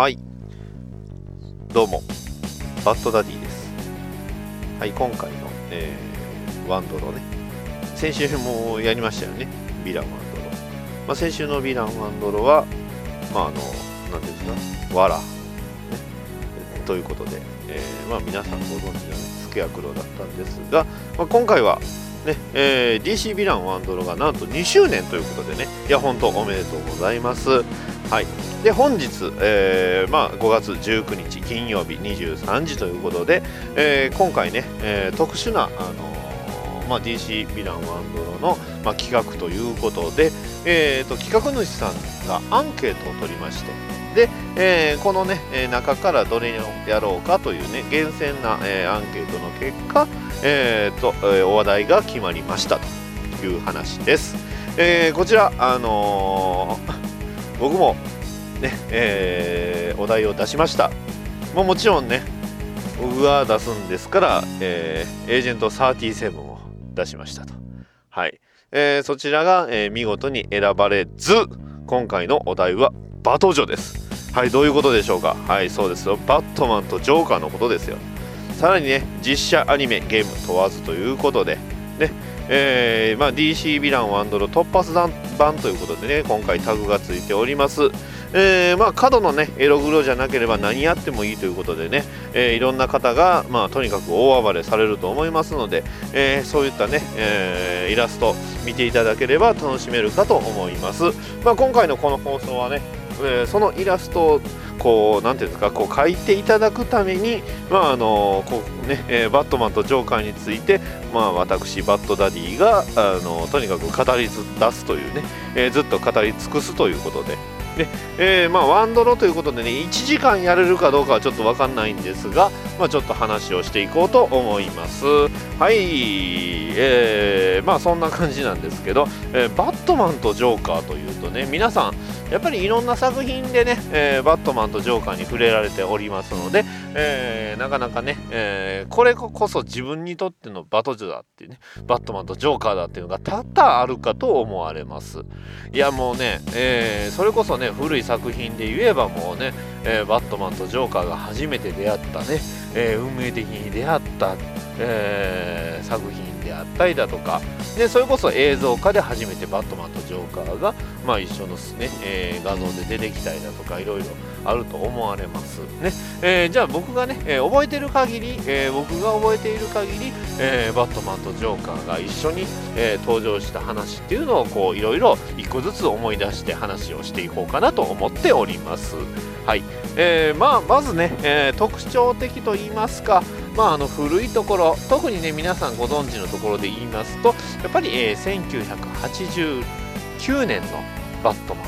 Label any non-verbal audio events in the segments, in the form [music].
はい。どうも。バッドダディです。はい今回の、えー、ワンドロね。先週もやりましたよね。ヴィランワンドロ、まあ、先週のヴィランワンドロはまああの何ていうんですか？わら、ね、ということで、えー、まあ皆さんご存知のスケアクロだったんですが、まあ、今回はねえー、DC ヴィランワンドロがなんと2周年ということでね。いや本当おめでとうございます。はい。で本日、えーまあ、5月19日金曜日23時ということで、えー、今回ね、えー、特殊な、あの、まあ、DC ヴィランワンドロの、まあ、企画ということで、えーと、企画主さんがアンケートを取りましてで、え、このね、中からどれをやろうかというね厳選な、え、アンケートの結果、えーとえ、お話題が決まりましたという話です。え、こちら、あの、僕もね、えー、お題を出しました。ももちろんね、僕が出すんですから、えー、エージェント37を出しましたと。はい。えー、そちらが、えー、見事に選ばれず、今回のお題はバトジョです。はい、どういうことでしょうか？はい、そうですよ。バットマンとジョーカーのことですよ。さらにね、実写アニメ、ゲーム問わずということで、ね、えー、まあ、DC ヴィランワンドロ突発版ということでね、今回タグがついております。えー、まあ、角のね、エログロじゃなければ何やってもいいということでね、えー、いろんな方が、まあ、とにかく大暴れされると思いますので、えー、そういったね、えイラスト見ていただければ楽しめるかと思います。まあ、今回のこの放送はね、えそのイラストをこう、なんていうんですか、こう書いていただくために、まあ、あの、こうね、えー、バットマンとジョーカーについて、まあ、私、バッドダディが、あの、とにかく語り出すというね、えー、ずっと語り尽くすということで、で、えー、まあ、ワンドロということでね、1時間やれるかどうかはちょっと分かんないんですが、まあ、ちょっと話をしていこうと思います。はい、えー、まあ、そんな感じなんですけど、えー、バットマンとジョーカーというとね、皆さん、やっぱりいろんな作品でね、えー、バットマンとジョーカーに触れられておりますので、えー、なかなかね、え、これこそ自分にとってのバトジョだっていうね、バットマンとジョーカーだっていうのが多々あるかと思われます。いやもうね、え、それこそね、古い作品で言えばもうね、えー、バットマンとジョーカーが初めて出会ったね、えー、運命的に出会った、えー、作品であったりだとかでそれこそ映像化で初めてバットマンとジョーカーが、まあ、一緒のね、えー、画像で出てきたりだとかいろいろあると思われます。ね、えー、じゃあ僕がね、えー、覚えてる限り、え僕が覚えている限り、えバットマンとジョーカーが一緒に、え登場した話っていうのをこういろいろ一個ずつ思い出して話をしていこうかなと思っております。はい、えまあまずね、え特徴的と言いますかまあ、あの古いところ特にね皆さんご存知のところで言いますとやっぱり、えー、1989年のバットマン。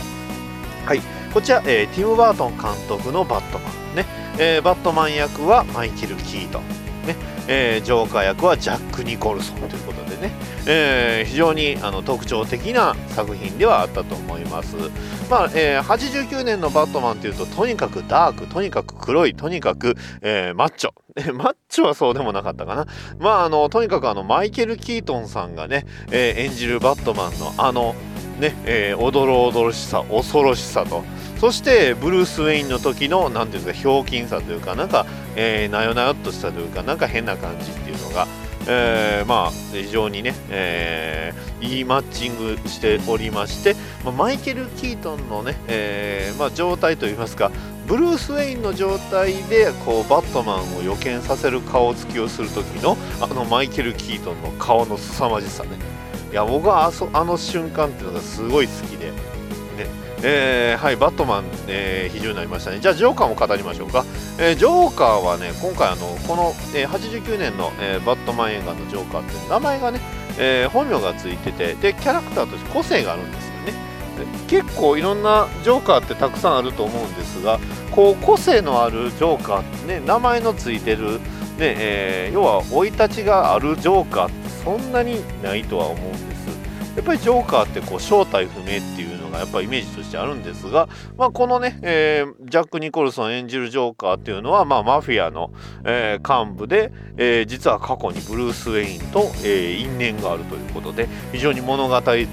はい。こちら、えー、ティム・バートン監督のバットマンね、えー、バットマン役はマイケル・キートンね。えー、ジョーカー役はジャック・ニコルソンということで。ね、えー、非常にあの特徴的な作品ではあったと思います。まあえー、89年のバットマンというととにかくダークとにかく黒いとにかく、えー、マッチョマッチョはそうでもなかったかな。まああのとにかくあのマイケル・キートンさんがね、えー、演じるバットマンのあのね、えー、おどろおどろしさ恐ろしさと。そしてブルース・ウェインの時の何ていうんですかひょうきんさというかなんか、えー、なよなよっとしたというかなんか変な感じっていうのが、えー、まあ非常にね、えー、いいマッチングしておりまして、まあ、マイケル・キートンのね、えーまあ、状態といいますかブルース・ウェインの状態でこうバットマンを予見させる顔つきをする時のあのマイケル・キートンの顔の凄まじさね。いや僕はあの瞬間っていうのがすごい好きで。えー、はい、バットマン、えー、非常になりましたね。じゃあ、ジョーカーも語りましょうか。えー、ジョーカーはね、今回、あのこの、えー、89年の、えー、バットマン映画のジョーカーって名前がね、えー、本名がついてて、で、キャラクターとして個性があるんですよね。結構いろんなジョーカーってたくさんあると思うんですが、こう個性のあるジョーカーってね、名前のついてる、ねえー、要は生い立ちがあるジョーカーってそんなにないとは思うんです。やっぱりジョーカーってこう正体不明っていうのがやっぱイメージとしてあるんですが、まあ、このね、えー、ジャック・ニコルソン演じるジョーカーっていうのは、まあ、マフィアの、えー、幹部で、えー、実は過去にブルース・ウェインと、え因縁があるということで非常に物語的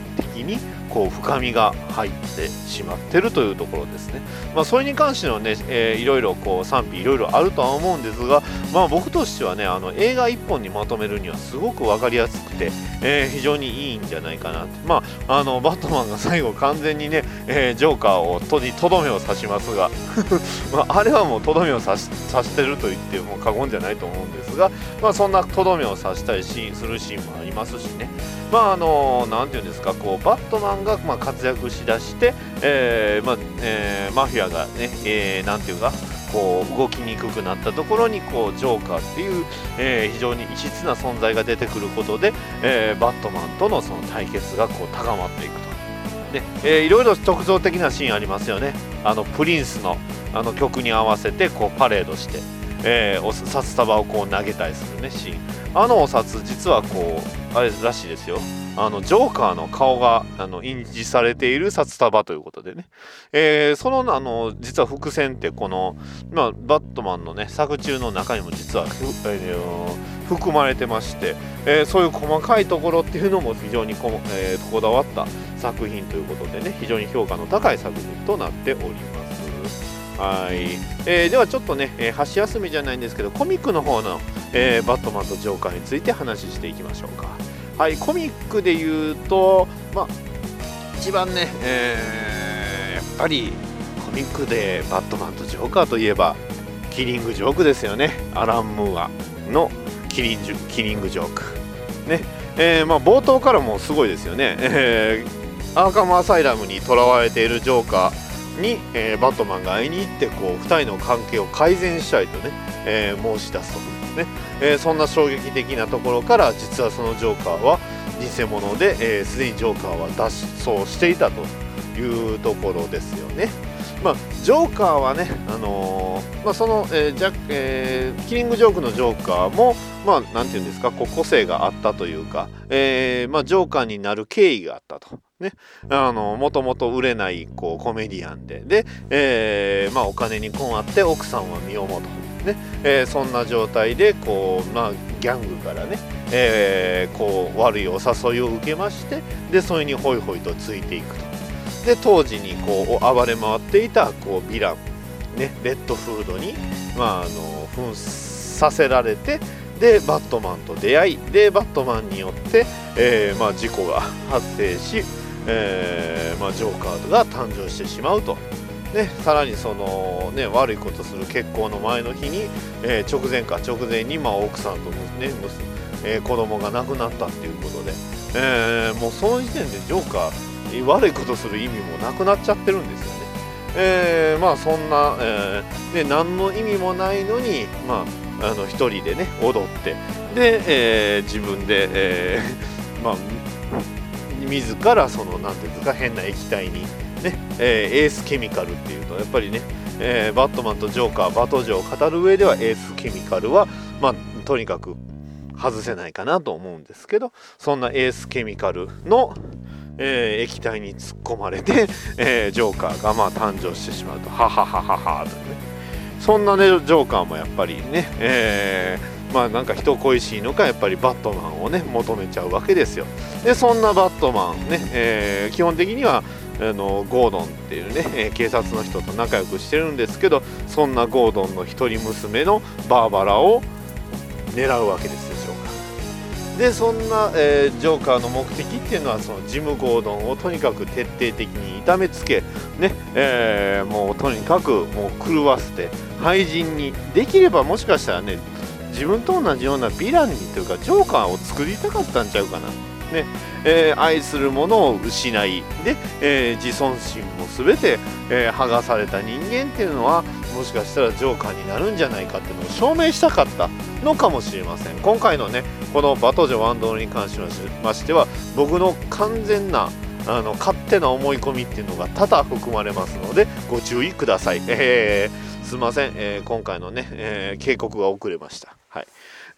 にこう深みが入ってしまってるというところですね。まあ、それに関してのね、えー、いろいろこう賛否いろいろあるとは思うんですが、まあ、僕としてはねあの映画1本にまとめるにはすごく分かりやすくて、えー、非常にいいんじゃないかなまあ、あのバットマンが最後完全にね、えー、ジョーカーをとにとどめを刺しますが [laughs] まあ、あれはもうとどめを刺し刺してると言っても過言じゃないと思うんですが、まあ、そんなとどめを刺したりしするシーンもありますしねまああの何て言うんですかこうバットマンがま活躍しだして、えーまあえー、マフィアがね、えー、て言うかこう動きにくくなったところにこうジョーカーっていう、えー、非常に異質な存在が出てくることで、えー、バットマンとのその対決がこう高まっていくと。で、えー、いろいろ特徴的なシーンありますよね。あのプリンスのあの曲に合わせてこうパレードして、えー、お札束をこう投げたりするねシーン。あのお札実はこうあれらしいですよ。あのジョーカーの顔があの印字されている札束ということでね、えー、そのあの実は伏線ってこの、まあ、バットマンのね作中の中にも実は、えー、含まれてまして、えー、そういう細かいところっていうのも非常にこ,、えー、こだわった作品ということでね非常に評価の高い作品となっております。はい、えー、ではちょっとね、えー、箸休めじゃないんですけどコミックの方の、えー、バットマンとジョーカーについて話していきましょうか。はいコミックで言うとまあ一番ね、えー、やっぱりコミックでバットマンとジョーカーといえばキリングジョークですよね。アラン・ムーアのキリンジキリングジョーク。ね。えー、まあ、冒頭からもすごいですよね、えー、アーカムアサイラムにとらわれているジョーカー。に、えー、バットマンが会いに行ってこう2人の関係を改善したいとね、え申し出すとね、えー、そんな衝撃的なところから実はそのジョーカーは偽物で、えー、すでにジョーカーは脱走していたというところですよね。まあ、ジョーカーはね、あのー、まあ、その、えージャえー、キリングジョークのジョーカーも、まあ、なんていうんですか、こう個性があったというか、えーまあ、ジョーカーになる経緯があったと。ね、あのもともと売れないこうコメディアンで。で、えーまあ、お金に困って奥さんは身をもとね。えー、そんな状態でこう、まあ、ギャングからね、えー、こう悪いお誘いを受けましてでそれにホイホイとついていくと。で当時にこう暴れ回っていたこうヴィラン、ね、レッドフードに、まあ、あの扮させられてでバットマンと出会いでバットマンによって、えーまあ、事故が発生し、えーまあ、ジョーカーが誕生してしまうと。ね、さらにその、ね、悪いことする結婚の前の日に、えー、直前か直前に、まあ、奥さんと、ねえー、子供が亡くなったっていうことで、えー、もうその時点でジョーカー悪いことする意味もなくなっちゃってるんですよね。えー、まあそんな、えー、で何の意味もないのに、まあ、あの一人でね踊って。で、えー、自分で、えー、[laughs] まあ自らその何ていうか変な液体にねえー、エースケミカルっていうとやっぱりね、えー、バットマンとジョーカーバトジョーを語る上ではエースケミカルは、まあ、とにかく外せないかなと思うんですけどそんなエースケミカルの、えー、液体に突っ込まれて、[laughs] え、ジョーカーがまあ誕生してしまうとはははははとね。そんなねジョーカーもやっぱりね、えー、まあなんか人恋しいのかやっぱりバットマンをね求めちゃうわけですよ。でそんなバットマンね、えー、基本的にはあのゴードンっていうね、え警察の人と仲良くしてるんですけどそんなゴードンの一人娘のバーバラを狙うわけですでしょうかでそんな、えー、ジョーカーの目的っていうのはそのジム・ゴードンをとにかく徹底的に痛めつけ、ねえー、もうとにかくもう狂わせて廃人にできればもしかしたらね自分と同じようなヴィランにというかジョーカーを作りたかったんちゃうかな。ね。えー、愛するものを失いで、えー、自尊心も全て、えー、剥がされた人間っていうのはもしかしたらジョーカーになるんじゃないかっていうのを証明したかったのかもしれません。今回のねこのバトジョワンドールに関しましては僕の完全なあの勝手な思い込みっていうのが多々含まれますのでご注意ください、えー、すいません、えー、今回のね、えー、警告が遅れました、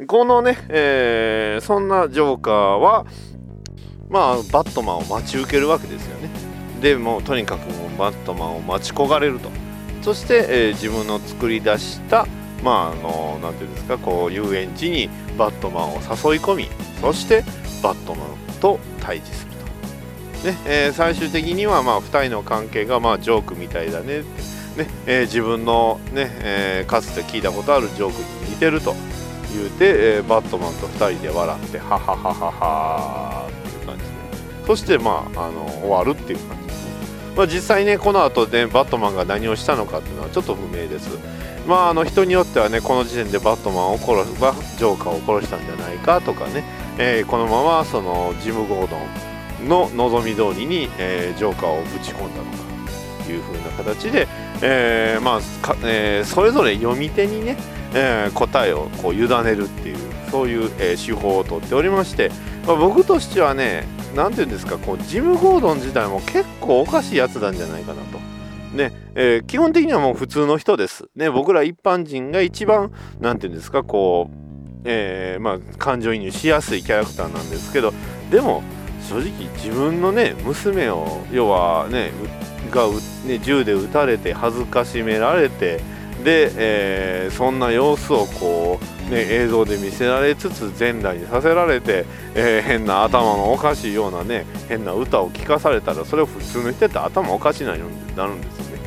このね、えー、そんなジョーカーはまあバットマンを待ち受けるわけですよね。でもとにかくもうバットマンを待ち焦がれると。そして、えー、自分の作り出したまああの何ていうんですかこう遊園地にバットマンを誘い込みそしてバットマンと対峙すると。ねえー、最終的にはまあ2人の関係がまあジョークみたいだねって、ねえー、自分のね、えー、かつて聞いたことあるジョークに似てると。言うて、えー、バットマンと2人で笑ってはははははっていう感じで。そしてまああの終わるっていう感じですね、まあ、実際ねこの後ねバットマンが何をしたのかっていうのはちょっと不明です。まああの人によってはねこの時点でバットマンを殺すジョーカーを殺したんじゃないかとかね、えー、このままそのジム・ゴードンの望み通りに、えー、ジョーカーをぶち込んだのかという風な形で、えー、まあえー、それぞれ読み手にね、えー、答えをこう委ねるっていうそういう、え手法をとっておりまして、まあ、僕としてはね何て言うんですかこうジム・ゴードン自体も結構おかしいやつなんじゃないかなと。ねえー、基本的にはもう普通の人です。ね、僕ら一般人が一番何て言うんですかこう、えー、まあ、感情移入しやすいキャラクターなんですけどでも正直自分のね娘を要はねがね銃で撃たれて恥ずかしめられてで、えー、そんな様子をこう、ね、映像で見せられつつ全裸にさせられて、えー、変な頭のおかしいようなね変な歌を聴かされたらそれを普通の人って頭おかしいなようになるんですよね。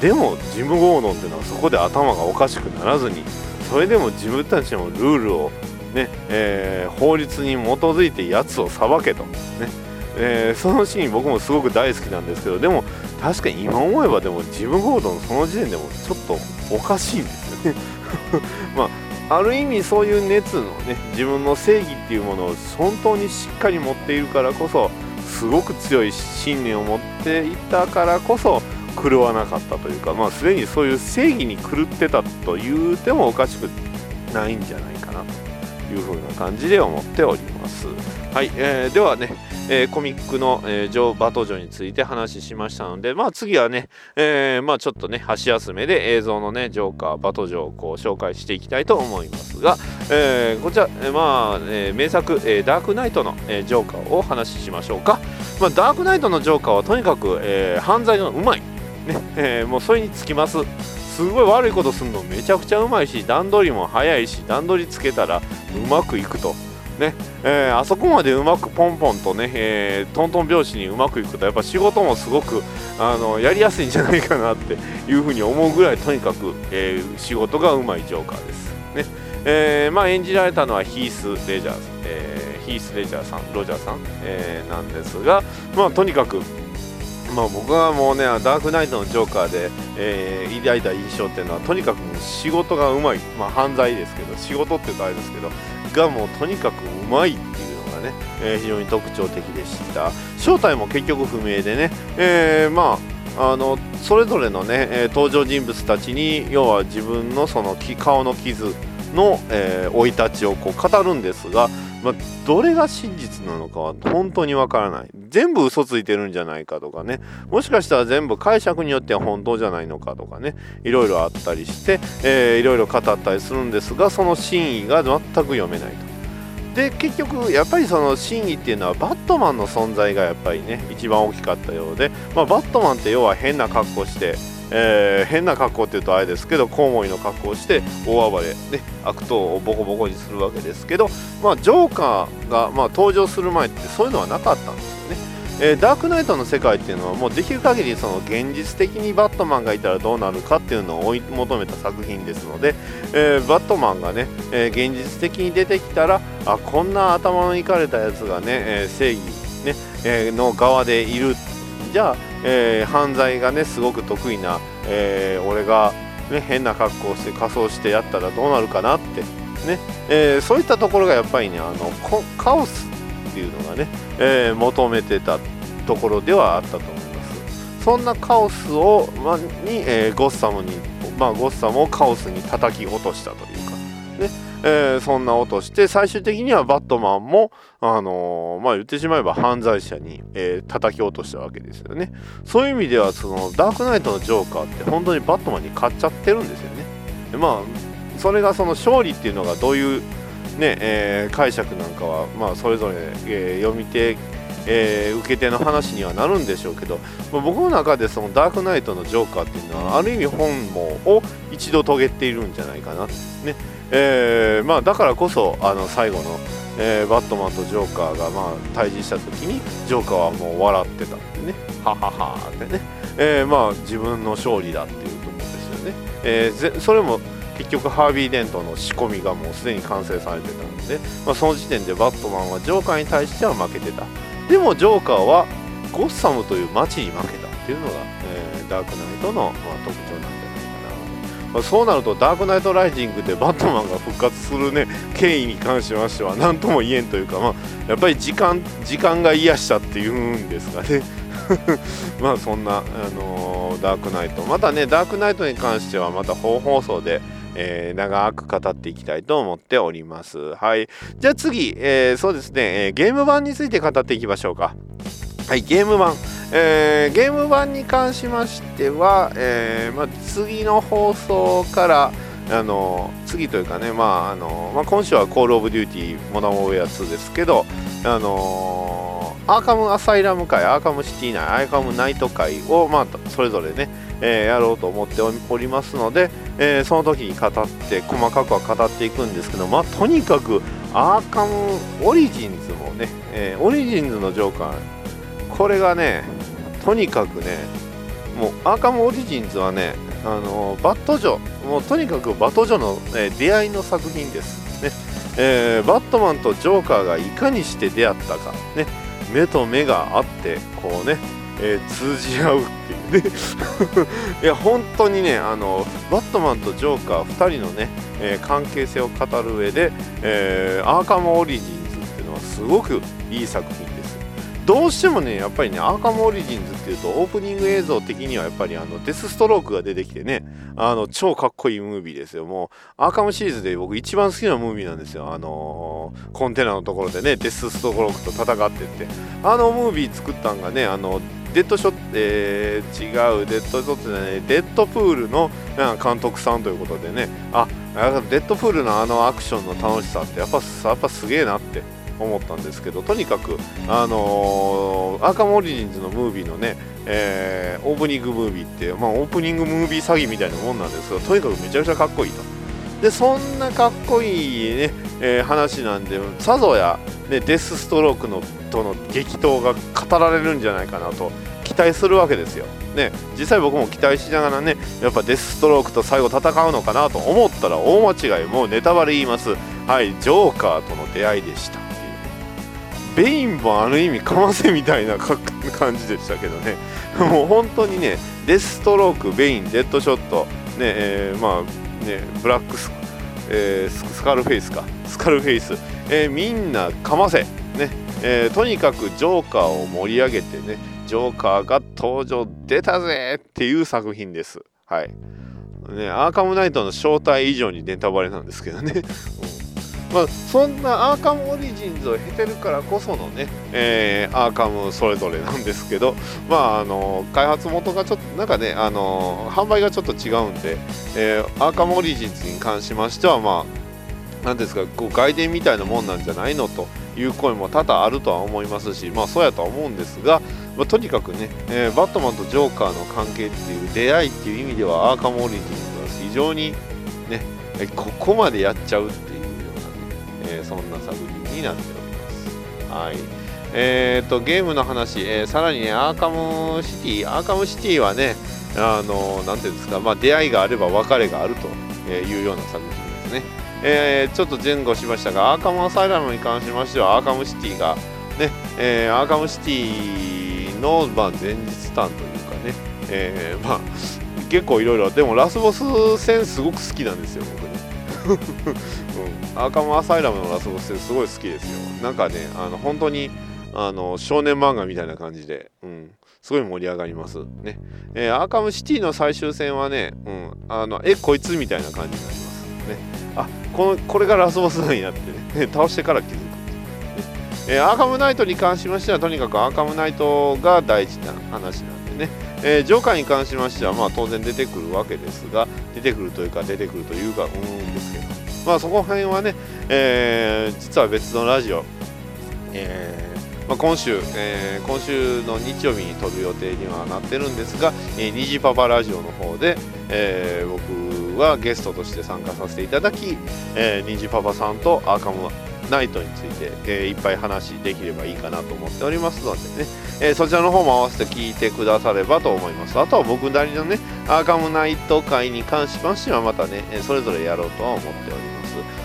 でもジム・ゴードンっていうのはそこで頭がおかしくならずにそれでも自分たちのルールをね、えー、法律に基づいてやつを裁けと。ね。えー、そのシーン僕もすごく大好きなんですけどでも確かに今思えばでもジム・ゴードンその時点でもちょっとおかしいんですよね [laughs] まあある意味そういう熱のね自分の正義っていうものを本当にしっかり持っているからこそすごく強い信念を持っていたからこそ狂わなかったというかまあすでにそういう正義に狂ってたと言うてもおかしくないんじゃないかなというふうな感じで思っております。はい、えー、ではねえー、コミックの、えー、ジョー・バトジョについて話しましたので、まあ次はね、えー、まあちょっとね、箸休めで映像のね、ジョーカー、バトジョーをこう紹介していきたいと思いますが、えー、こちら、えー、まあ、えー、名作、えー、ダークナイトの、えー、ジョーカーをお話ししましょうか。まあ、ダークナイトのジョーカーはとにかく、えー、犯罪がうまい。ね、えー、もうそれにつきます。すごい悪いことするのめちゃくちゃうまいし段取りも早いし段取りつけたらうまくいくとね。えー、あそこまでうまくポンポンとね、えー、トントン拍子にうまくいくとやっぱ仕事もすごくあのやりやすいんじゃないかなっていうふうに思うぐらいとにかく、えー、仕事がうまいジョーカーです。ね。えーまあ、演じられたのはヒース・レジャー、えー、ヒース・レジャーさんロジャーさん、えー、なんですが、まあ、とにかくまあ、僕はもうねダークナイトのジョーカーで、えー、抱いた印象っていうのはとにかく仕事がうまい、まあ、犯罪ですけど仕事って言うとあれですけどがもうとにかくうまいっていうのがね、えー、非常に特徴的でした。正体も結局不明でね、えー、まああのそれぞれのね、え登場人物たちに要は自分のその顔の傷の生、い立ちをこう語るんですがまあ、どれが真実なのかは本当にわからない。全部嘘ついてるんじゃないかとかね。もしかしたら全部解釈によっては本当じゃないのかとかね。いろいろあったりして、えー、いろいろ語ったりするんですがその真意が全く読めないと。で結局やっぱりその真意っていうのはバットマンの存在がやっぱりね一番大きかったようで、まあ、バットマンって要は変な格好してえー、変な格好っていうとあれですけどコウモリの格好をして大暴れ、ね、悪党をボコボコにするわけですけど、まあ、ジョーカーが、まあ、登場する前ってそういうのはなかったんですよね。えー、ダークナイトの世界っていうのはもうできる限りその現実的にバットマンがいたらどうなるかっていうのを追い求めた作品ですので、えー、バットマンがね、えー、現実的に出てきたらあこんな頭のいかれたやつがね、え正義ね、えの側でいるじゃあ、えー、犯罪がねすごく得意な、えー、俺が、ね、変な格好をして仮装してやったらどうなるかなってね、えー、そういったところがやっぱりねあのカオスっていうのがね、え求めてたところではあったと思います。そんなカオスを、ま、に、えゴッサムに、まあ、ゴッサムをカオスに叩き落としたというかね。えー、そんな音して最終的にはバットマンも、あのー、まあ、言ってしまえば犯罪者に、えー、叩き落としたわけですよね。そういう意味ではそのダークナイトのジョーカーって本当にバットマンに勝っちゃってるんですよね。でまあそれがその勝利っていうのがどういうね、え解釈なんかは、まあ、それぞれ、え読み手えー、受け手の話にはなるんでしょうけど、まあ、僕の中でそのダークナイトのジョーカーっていうのはある意味本望を一度遂げているんじゃないかな、ね。えー、まあ、だからこそあの最後の、えー、バットマンとジョーカーがまあ対峙した時にジョーカーはもう笑ってたんでね。はははってね、えー、まあ自分の勝利だっていうところですよね、えー、それも結局ハービー・デントの仕込みがもうすでに完成されてたんで、まあ、その時点でバットマンはジョーカーに対しては負けてた。でもジョーカーはゴッサムという街に負けたっていうのが、えー、ダークナイトの、まあ、特徴なんじゃないかな、まあ、そうなるとダークナイトライジングでバットマンが復活するね経緯に関しましては何とも言えんというか、まあ、やっぱり時間時間が癒したっていうんですかね [laughs] まあそんな、あのー、ダークナイトまたねダークナイトに関してはまた本放送でえー、長く語っていきたいと思っております。はい。じゃあ次、えー、そうですね、え、ゲーム版について語っていきましょうか。はい、ゲーム版。えー、ゲーム版に関しましては、えーまあ、次の放送からあの次というかね、まああのまあ、今週はコール・オブ・デューティーモダン・ウォーア2ですけど、あのアーカム・アサイラム会、アーカム・シティ内、アーカム・ナイト会を、まあ、それぞれね、えー、やろうと思っておりますので、えー、その時に語って細かくは語っていくんですけど、まあ、とにかくアーカムオリジンズもね、えー、オリジンズのジョーカーこれがねとにかくねもうアーカムオリジンズはねあのバットジョもうとにかくバットジョの、え出会いの作品ですね、えー、バットマンとジョーカーがいかにして出会ったかね。目と目があってこうねえー、通じ合うっていうね。[laughs] いや本当にねあのバットマンとジョーカー2人のね、え、関係性を語る上で、え、アーカムオリジンズっていうのはすごくいい作品どうしてもねやっぱりねアーカムオリジンズっていうとオープニング映像的にはやっぱりあのデスストロークが出てきてねあの超かっこいいムービーですよ。もうアーカムシリーズで僕一番好きなムービーなんですよ。あのー、コンテナのところでねデスストロークと戦ってって。あのムービー作ったんがねあのデッドショット、えー、違う、デッドショットじゃない、デッドプールの監督さんということでね、あ、デッドプールのあのアクションの楽しさってやっぱやっぱすげえなって。思ったんですけど、とにかく、あのー、アーカムオリジンズのムービーのね、えー、オープニングムービーって、まあ、オープニングムービー詐欺みたいなもんなんですけど、とにかくめちゃくちゃかっこいいと。で、そんなかっこいいね、えー、話なんで、さぞや、ね、デスストロークのとの激闘が語られるんじゃないかなと期待するわけですよ。ね、実際僕も期待しながらねやっぱデスストロークと最後戦うのかなと思ったら大間違いもうネタバレ言いますはいジョーカーとの出会いでしたベインもある意味かませみたいな感じでしたけどね [laughs] もう本当にねデストロークベインデッドショットねえー、まあねブラックス,、えー、スカルフェイスかスカルフェイス、えー、みんなかませねえ、とにかくジョーカーを盛り上げてねジョーカーが登場出たぜっていう作品です。はい。ね、アーカムナイトの正体以上にネタバレなんですけどね。[laughs] うんまあ、そんなアーカムオリジンズを経てるからこそのね、えー、アーカムそれぞれなんですけど、まあ、あの開発元がちょっとなんかね、あの販売がちょっと違うんで、えー、アーカムオリジンズに関しましては、まあ、なんですか、こう外伝みたいなもんなんじゃないのという声も多々あるとは思いますし、まあ、そうやとは思うんですが、まあ、とにかくね、えー、バットマンとジョーカーの関係っていう出会いっていう意味ではアーカムオリジンズは非常にねここまでやっちゃうって、えー、そんな作品になっております。はい。えーと、ゲームの話、えー、さらにねアーカムシティ。アーカムシティはねあのなんていうんですか、まあ、出会いがあれば別れがあるというような作品ですね、えー、ちょっと前後しましたがアーカムアサイラムに関しましてはアーカムシティがね、えー、アーカムシティの、まあ、前日談というかね、え、まあ結構いろいろ。でもラスボス戦すごく好きなんですよ僕ね、アーカムアサイラムのラスボス戦すごい好きですよ。なんかねあの本当にあの少年漫画みたいな感じで、うん、すごい盛り上がります。ね、えー、アーカムシティの最終戦はね、うん、あのえこいつみたいな感じになります。ね。あこのこれがラスボスなんやってね。倒してから気づくえー、アーカムナイトに関しましてはとにかくアーカムナイトが大事な話なんでね、えー、ジョーカーに関しましてはまあ当然出てくるわけですが出てくるというか出てくるというかうんですけど。まあそこら辺はね、えー、実は別のラジオ、えーまあ、今週、えー、今週の日曜日に撮る予定にはなってるんですが、えー、虹パパラジオの方で、えー、僕はゲストとして参加させていただき、えー、虹パパさんとアーカムナイトについて、えー、いっぱい話できればいいかなと思っておりますのでね、えー、そちらの方も合わせて聞いてくださればと思います。あとは僕なりのねアーカムナイト会に関しましてはまたねそれぞれやろうとは思っております。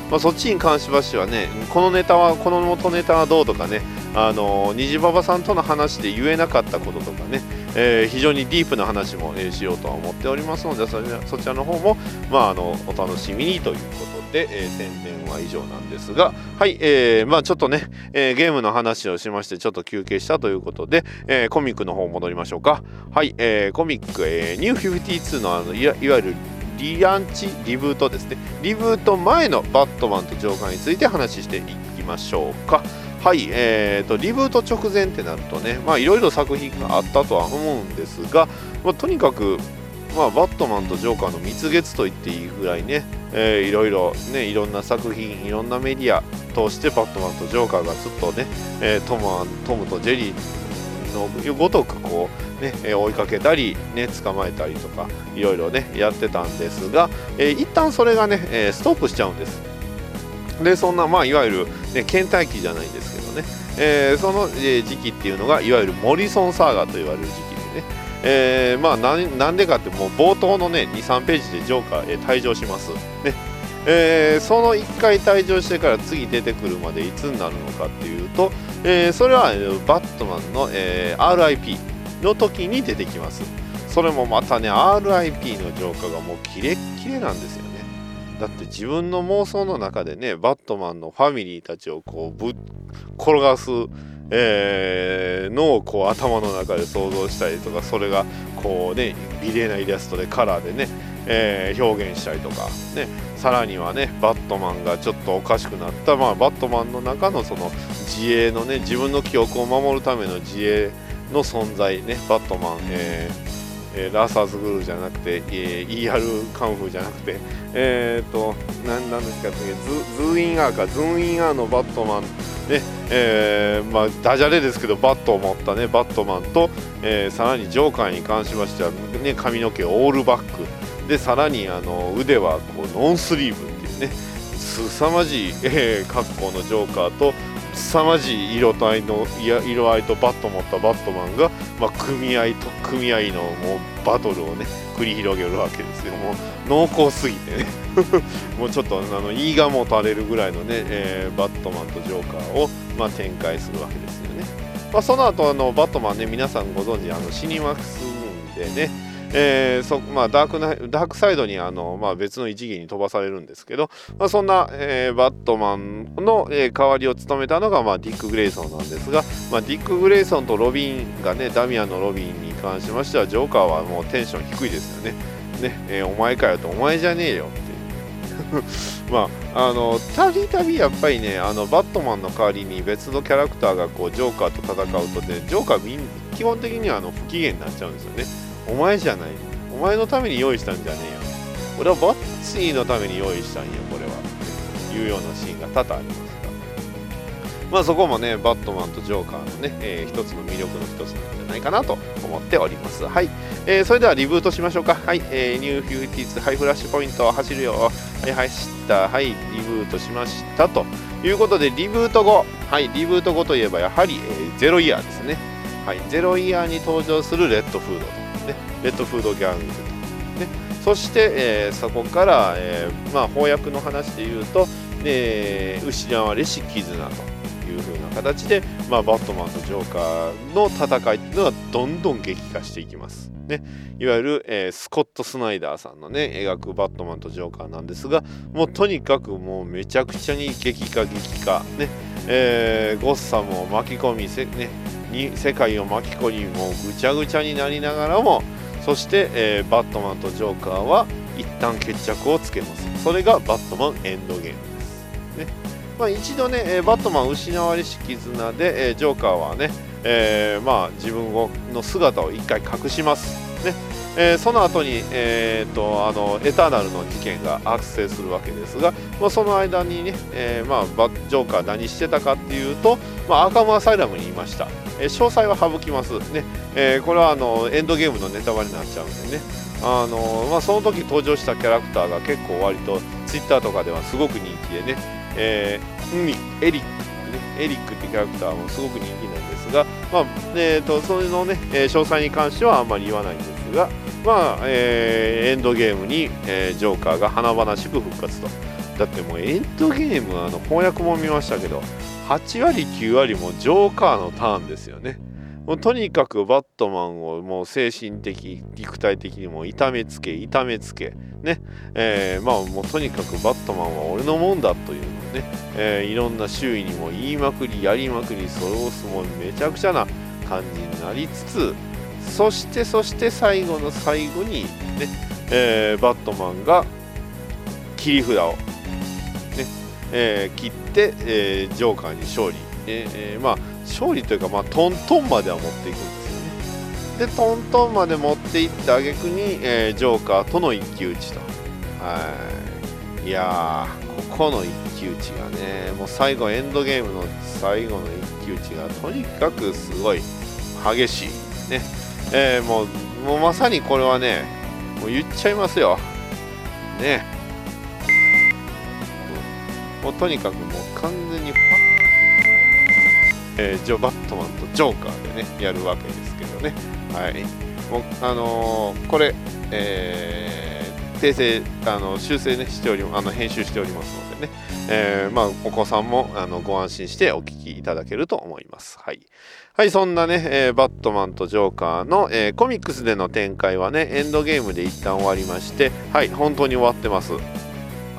まあ、そっちに関しましてはねこのネタはこの元ネタはどうとかねあの虹ばばさんとの話で言えなかったこととかねえー、非常にディープな話も、えー、しようとは思っておりますのでそそちらの方も、まあ、あのお楽しみにということで、えー、宣伝は以上なんですがはい、えー、まあちょっとね、えー、ゲームの話をしましてちょっと休憩したということで、えー、コミックの方戻りましょうか。はい、えー、コミック、えー、ニュー52のあのいわゆるリアンチリブートですね。リブート前のバットマンとジョーカーについて話していきましょうか。はい、えーと、リブート直前ってなるとね、まあいろいろ作品があったとは思うんですが、まあ、とにかく、まあ、バットマンとジョーカーの蜜月と言っていいぐらいね、いろいろね、いろんな作品、いろんなメディア通してバットマンとジョーカーがずっとね、えー、トムトムとジェリーのごとくこう、ね、追いかけたり、ね、捕まえたりとか、いろいろね、やってたんですが、えー、一旦それがね、ストップしちゃうんです。で、そんな、まあ、いわゆる、ね、倦怠期じゃないんですね、えー、その、時期っていうのがいわゆるモリソンサーガと言われる時期でね、えー、まあなんでかってもう冒頭のね23ページでジョーカー、えー、退場します。ね。えー、その1回退場してから次出てくるまでいつになるのかっていうと、えー、それはバットマンの、えー、RIP の時に出てきます。それもまたね RIP のジョーカーがもうキレッキレなんですよね。だって自分の妄想の中でねバットマンのファミリーたちをこうぶっ転がす、えー、のをこう頭の中で想像したりとかそれがこうね美麗なイラストでカラーでね、えー、表現したりとかねさらにはねバットマンがちょっとおかしくなった、まあ、バットマンの中のその自衛のね自分の記憶を守るための自衛の存在ね。バットマン、えーえー、ラーサーズグルーじゃなくて、えー、ER カンフーじゃなくて、えっ、ー、と、なんなんですか、ズズーインアーか、ズーインアーのバットマン、ね、えー、まあ、ダジャレですけど、バットを持ったね、バットマンと、えー、さらにジョーカーに関しましては、ね、髪の毛オールバック、で、さらにあの腕はこうノンスリーブっていうね、凄まじい、えー、格好のジョーカーと、凄まじい色合いの色合いとバット持ったバットマンが、まあ、組合と組合のもうバトルをね繰り広げるわけですよもう濃厚すぎてね。[laughs] もうちょっとあの胃がもたれるぐらいのね、えー、バットマンとジョーカーを、まあ、展開するわけですよね、まあ、その後あのバットマンね皆さんご存知あのシニマックスでねえーそまあ、ダークナダークサイドにあの、まあ、別の一義に飛ばされるんですけど、まあ、そんな、えー、バットマンの、えー、代わりを務めたのが、まあ、ディック・グレイソンなんですが、まあ、ディック・グレイソンとロビンがねダミアンのロビンに関しましてはジョーカーはもうテンション低いですよね。ねえー、お前かよとお前じゃねえよっていう [laughs] まああのたびたびやっぱりねあのバットマンの代わりに別のキャラクターがこうジョーカーと戦うとねジョーカー基本的にはあの不機嫌になっちゃうんですよね。お前じゃない。お前のために用意したんじゃねえよ。俺はバッツィのために用意したんよこれは。っていうようなシーンが多々ありますが。まあそこもねバットマンとジョーカーのね、えー、一つの魅力の一つなんじゃないかなと思っております。はい、えー、それではリブートしましょうか。はい、えー、 New Fifty-Two はいフラッシュポイント走るよ。はい走った。はい。リブートしましたということでリブート後。はい。リブート後といえばやはり、えー、ゼロイヤーですね。はい。ゼロイヤーに登場するレッドフードと。ね、レッドフードギャング、ね、そして、えー、そこから、えー、まあ、翻訳の話で言うと、え、失われし絆という風な形で、まあ、バットマンとジョーカーの戦いっていうのはどんどん激化していきます。ね、いわゆる、えー、スコット・スナイダーさんのね描くバットマンとジョーカーなんですがもうとにかくもうめちゃくちゃに激化激化ね、えー、ゴッサムを巻き込みせ、ね、に世界を巻き込みもうぐちゃぐちゃになりながらもそして、えー、バットマンとジョーカーは一旦決着をつけます。それがバットマンエンドゲームです、ね。まあ、一度ね、えバットマン失われし絆で、えジョーカーはね、えー、まあ、自分の姿を一回隠します。ね。えー、その後に、えーと、あのエターナルの事件が発生するわけですが、まあ、その間にね、えー、まあ、ジョーカー何してたかっていうと、まあ、アーカムアサイラムにいました、え、詳細は省きます。ね、えこれはあのエンドゲームのネタバレになっちゃうんでね。あのまあ、その時登場したキャラクターが結構割とツイッターとかではすごく人気でね、えー、エリック、ね、エリックってキャラクターもすごく人気なんですが、まあえーと、それのね、詳細に関してはあんまり言わないんですが、まあえー、エンドゲームに、えジョーカーが華々しく復活と。だってもうエンドゲームあの翻訳も見ましたけど8割9割もジョーカーのターンですよね。もうとにかくバットマンをもう精神的肉体的にも痛めつけ痛めつけねえー、まあもうとにかくバットマンは俺のもんだというのをね、えー、いろんな周囲にも言いまくりやりまくりソロースもめちゃくちゃな感じになりつつそしてそして最後の最後にね、えー、バットマンが切り札を、えー、切って、えー、ジョーカーに勝利、えー、まあ勝利というか、まあ、トントンまでは持っていくんですよね。で、トントンまで持っていった挙句に、えー、ジョーカーとの一騎打ちと。はい。いやー、ここの一騎打ちがね、もう最後、エンドゲームの最後の一騎打ちがとにかくすごい激しい。ね。えー、もう、もうまさにこれはね、もう言っちゃいますよ。ね。もうとにかくもう完全にえー、ジョバットマンとジョーカーでねやるわけですけどね。はい。もうあのー、これ、えー、訂正あの修正ねしておりあの編集しておりますのでね、えー、まあお子さんもあのご安心してお聞きいただけると思います。はい。はい、そんなね、えー、バットマンとジョーカーの、えー、コミックスでの展開はね、エンドゲームで一旦終わりまして、はい、本当に終わってます。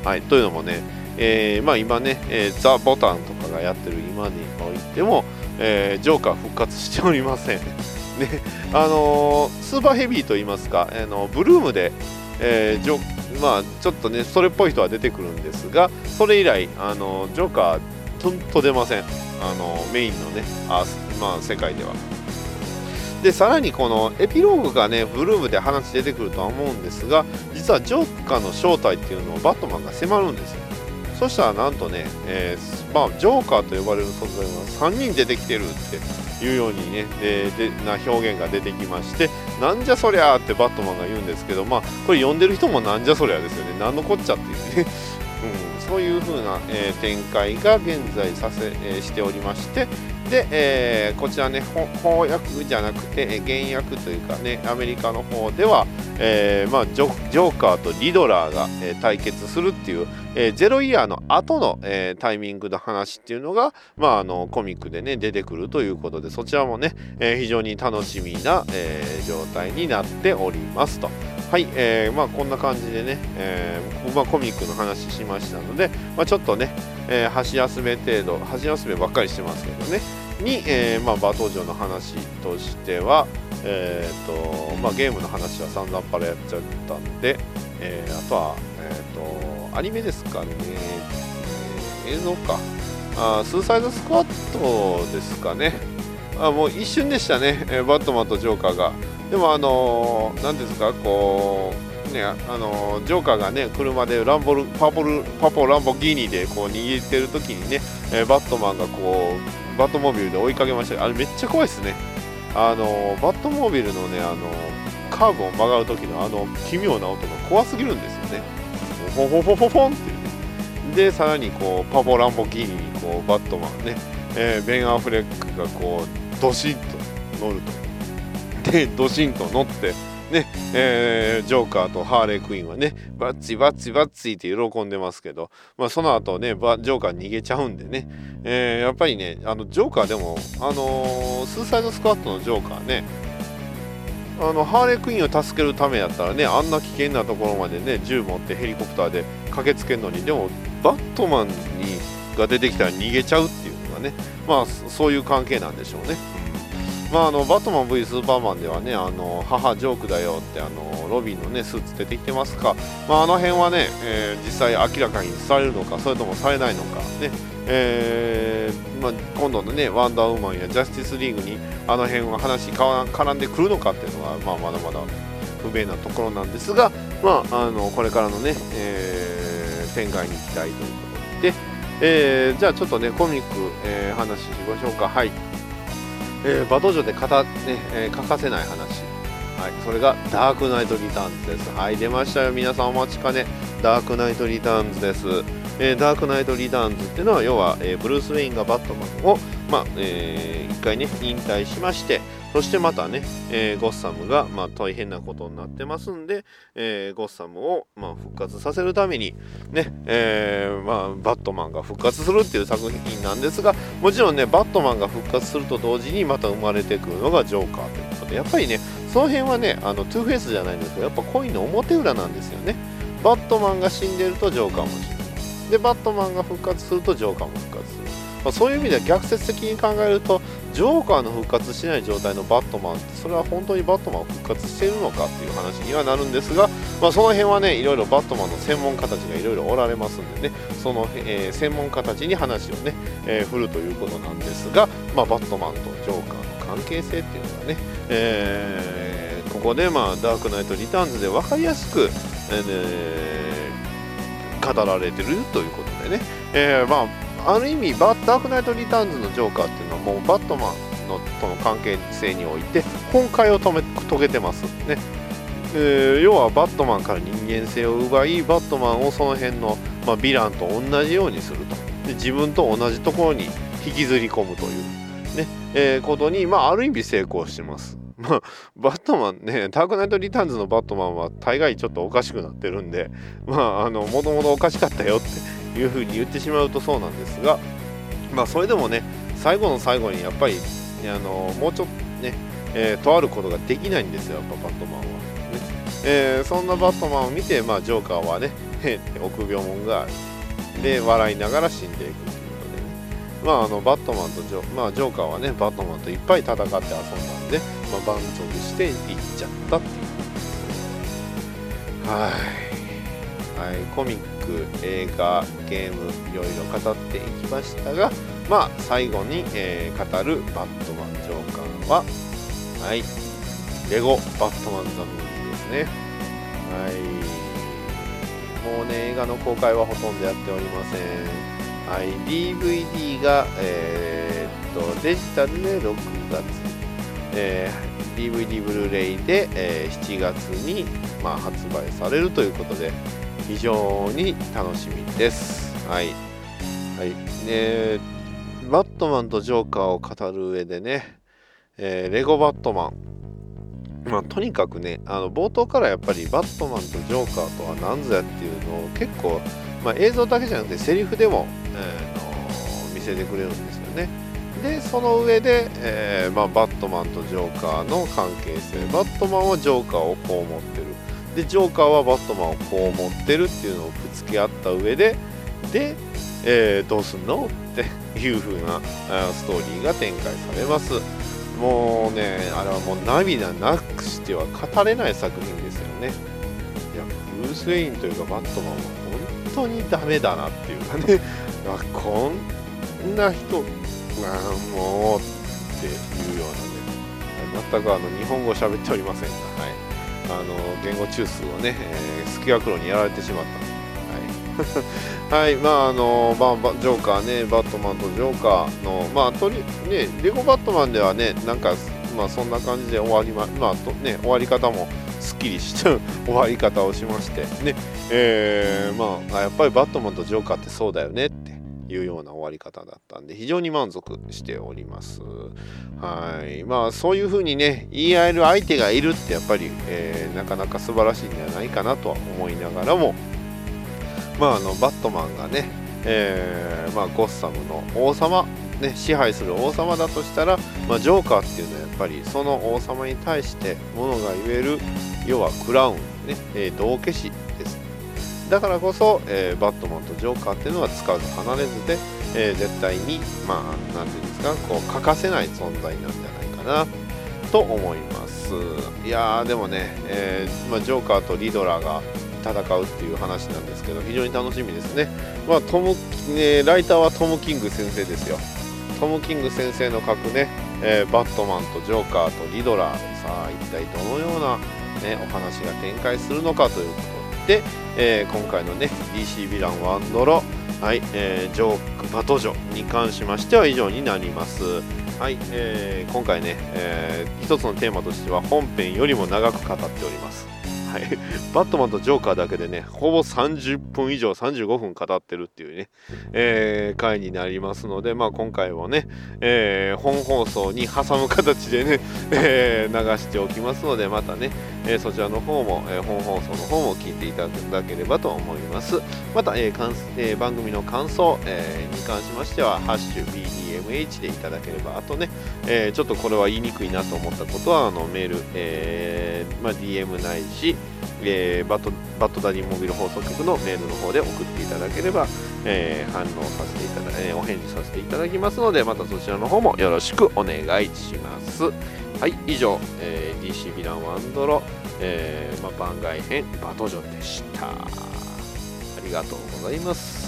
はい、というのもね、えー、まあ、今ね、えー、ザ・ボタンとかがやってる今においても、えー、ジョーカー復活しておりません。[laughs] ね、あの、スーパーヘビーといいますか、あのブルームで、えー、ジョまあ、ちょっとね、それっぽい人は出てくるんですが、それ以来、あのジョーカー、とんと出ません。あのメインのね、あまあ、世界では。で、さらにこのエピローグがね、ブルームで話出てくるとは思うんですが、実はジョーカーの正体っていうのをバットマンが迫るんですよ。そしたらなんとね、えー、まあ、ジョーカーと呼ばれる存在が3人出てきてるっていうようにね、え、でな表現が出てきましてなんじゃそりゃーってバットマンが言うんですけどまあこれ読んでる人もなんじゃそりゃですよね。何のこっちゃっていうね。[laughs] うん、そういう風な、えー、展開が現在させ、えー、しておりましてで、えー、こちらね翻訳じゃなくて、え原訳というかねアメリカの方では、えまあ、ジョーカーとリドラーが、え対決するっていう、えゼロイヤーの後の、えタイミングの話っていうのが、まあ、あのコミックでね出てくるということでそちらもね、え非常に楽しみな、え状態になっておりますと。はい、えー、まあこんな感じでね、えー、まあ、コミックの話しましたので、まあ、ちょっとね、えー、箸休め程度、箸休めばっかりしてますけどね、に、えー、まあ、馬登場の話としては、えーとまあ、ゲームの話は散々パラやっちゃったんで、えー、あとは、えーと、アニメですかね、えー、映像か。あ、スーサイドスクワットですかね、あもう一瞬でしたね、え、バットマンとジョーカーが。でもあの何ですかこうねあのジョーカーがね車でランボルパポルパポランボギーニでこう逃げてる時にね、え、バットマンがこうバットモービルで追いかけました。あれめっちゃ怖いですね。あのバットモービルのねあのカーブを曲がる時のあの奇妙な音が怖すぎるんですよね。フォフォフォフォフォンっていうね。でさらにこうパポランボギーニにこうバットマンね、えー、ベン・アフレックがこうドシッと乗ると。でドシンと乗ってね。えー、ジョーカーとハーレークイーンはねバッチバッチバッチって喜んでますけど、まあ、その後ねジョーカー逃げちゃうんでね、えー、やっぱりねあのジョーカーでもあのー、スーサイドスクワットのジョーカーねあのハーレークイーンを助けるためやったらねあんな危険なところまでね銃持ってヘリコプターで駆けつけるのにでもバットマンにが出てきたら逃げちゃうっていうのがねまあそういう関係なんでしょうね。まあ、あのバットマン V スーパーマンではね、あの母ジョークだよってあのロビンの、ね、スーツ出てきてますか、まあ、あの辺はね、えー、実際明らかにされるのか、それともされないのか、ねえーまあ、今度のね、ワンダーウーマンやジャスティスリーグにあの辺は話絡んでくるのかっていうのは、まあ、まだまだ不明なところなんですが、まあ、あのこれからのね、えー、展開に期待ということで、えー、じゃあちょっとね、コミック、えー、話しましょうか。はい。えー、バトジョでか、ねえー、欠かせない話、はいそれがダークナイトリターンズです。はい出ましたよ。皆さんお待ちかね。ダークナイトリターンズです。えー、ダークナイト・リターンズっていうのは要は、え、ブルース・ウェインがバットマンを、まあえー、1回ね引退しましてそしてまたね、えー、ゴッサムが、まあ、大変なことになってますんで、えー、ゴッサムを、まあ、復活させるために、ね、えー、まあ、バットマンが復活するっていう作品なんですが、もちろんね、バットマンが復活すると同時にまた生まれてくるのがジョーカーということで、やっぱりね、その辺はね、あのトゥーフェイスじゃないんですけど、やっぱコインの表裏なんですよね。バットマンが死んでるとジョーカーも死ぬ。で、バットマンが復活するとジョーカーも復活。まあ、そういう意味では逆説的に考えるとジョーカーの復活しない状態のバットマンそれは本当にバットマンを復活しているのかっていう話にはなるんですが、まあ、その辺はねいろいろバットマンの専門家たちがいろいろおられますんでねその、えー、専門家たちに話をね、えー、振るということなんですが、まあ、バットマンとジョーカーの関係性っていうのがね、えー、ここで、まあ、ダークナイト・リターンズで分かりやすく、えー、語られてるということでね、えー、まあある意味バダークナイト・リターンズのジョーカーっていうのはもうバットマンのとの関係性において本懐を遂げてますね、えー、要はバットマンから人間性を奪いバットマンをその辺の、まあ、ヴィランと同じようにすると。で自分と同じところに引きずり込むというね、えー、ことに、まあ、ある意味成功してます、バットマンね、ダークナイト・リターンズのバットマンは大概ちょっとおかしくなってるんで、まあ、もともとおかしかったよっていうふうに言ってしまうとそうなんですが、まあ、それでもね最後の最後にやっぱりあのもうちょっとね、えー、とあることができないんですよやっぱバットマンは、ね。えー、そんなバットマンを見て、まあ、ジョーカーはね臆病者があるで笑いながら死んでいくということでね。まああのバットマンとジョ,、まあ、ジョーカーはねバットマンといっぱい戦って遊んだんで、まあ、満足していっちゃったっていう。はい。はい、コミック。映画ゲームいろいろ語っていきましたがまあ最後に、えー、語るバットマン上官ははい。レゴバットマンザムービですね。はい。もうね映画の公開はほとんどやっておりません。はい。DVD がえー、っとデジタルで6月。えー、DVD ブルーレイで、えー、7月に、まあ、発売されるということで、非常に楽しみです。はい。はい。ねバットマンとジョーカーを語る上でね、えー、レゴバットマン。まあ、とにかくね、あの冒頭からやっぱりバットマンとジョーカーとは何ぞやっていうのを結構、まあ、映像だけじゃなくてセリフでも、えー、の見せてくれるんですよね。で、その上で、えーまあ、バットマンとジョーカーの関係性、バットマンはジョーカーをこう思ってる。でジョーカーはバットマンをこう思ってるっていうのをぶつけ合った上でで、えー、どうすんのっていう風なストーリーが展開されます。もうねあれはもう涙なくしては語れない作品ですよね。いやブルース・ウェインというかバットマンは本当にダメだなっていうかね。[laughs] こんな人あもうっていうようなね。全くあの日本語喋っておりませんがはい。あの言語中枢をね、えー、スキワクロにやられてしまった。はい、[laughs] はい、まああの、まあ、ジョーカーねバットマンとジョーカーのまあとりねレゴバットマンではねなんかまあそんな感じで終わりままあとね終わり方もすっきりした [laughs] 終わり方をしましてね。えー、まあやっぱりバットマンとジョーカーってそうだよねって。いうような終わり方だったんで非常に満足しております。はいまあそういうふうにね言い合える相手がいるってやっぱり、えー、なかなか素晴らしいんじゃないかなとは思いながらもまああのバットマンがね、えー、まあ、ゴッサムの王様ね、支配する王様だとしたら、まあ、ジョーカーっていうのはやっぱりその王様に対してものが言える要はクラウン、ねえー、道化師だからこそ、えー、バットマンとジョーカーっていうのは使わず離れずで、えー、絶対にまあ何て言うんですかこう欠かせない存在なんじゃないかなと思います。いやーでもね、えー、まあ、ジョーカーとリドラーが戦うっていう話なんですけど非常に楽しみですね、まあトムえライターはトム・キング先生ですよ。トム・キング先生の書くね、えバットマンとジョーカーとリドラーさあ一体どのような、ね、お話が展開するのかということ、えー、今回のね DC ヴィランワンドロ、はいえー、ジョークバトジョに関しましては以上になります。はい、えー今回ね、えー一つのテーマとしては本編よりも長く語っております。はい、バットマンとジョーカーだけでね、ほぼ30分以上、35分語ってるっていうね、えー回になりますので、まあ、今回はね、えー本放送に挟む形でね、[laughs] えー流しておきますので、またね、えーそちらの方も、えー本放送の方も聞いていただければと思います。また、えー感えー番組の感想、えーに関しましては、ハッシュ BDMH でいただければ、あとね、えーちょっとこれは言いにくいなと思ったことは、あのメール、えーまあ、DM ないし、えーバットバットダディモビル放送局のメールの方で送っていただければ、えー反応させていただ、えーお返事させていただきますので、またそちらの方もよろしくお願いします。はい、以上、えー DC ヴィランワンドロ、えーまあ、番外編バトジョンでした。ありがとうございます。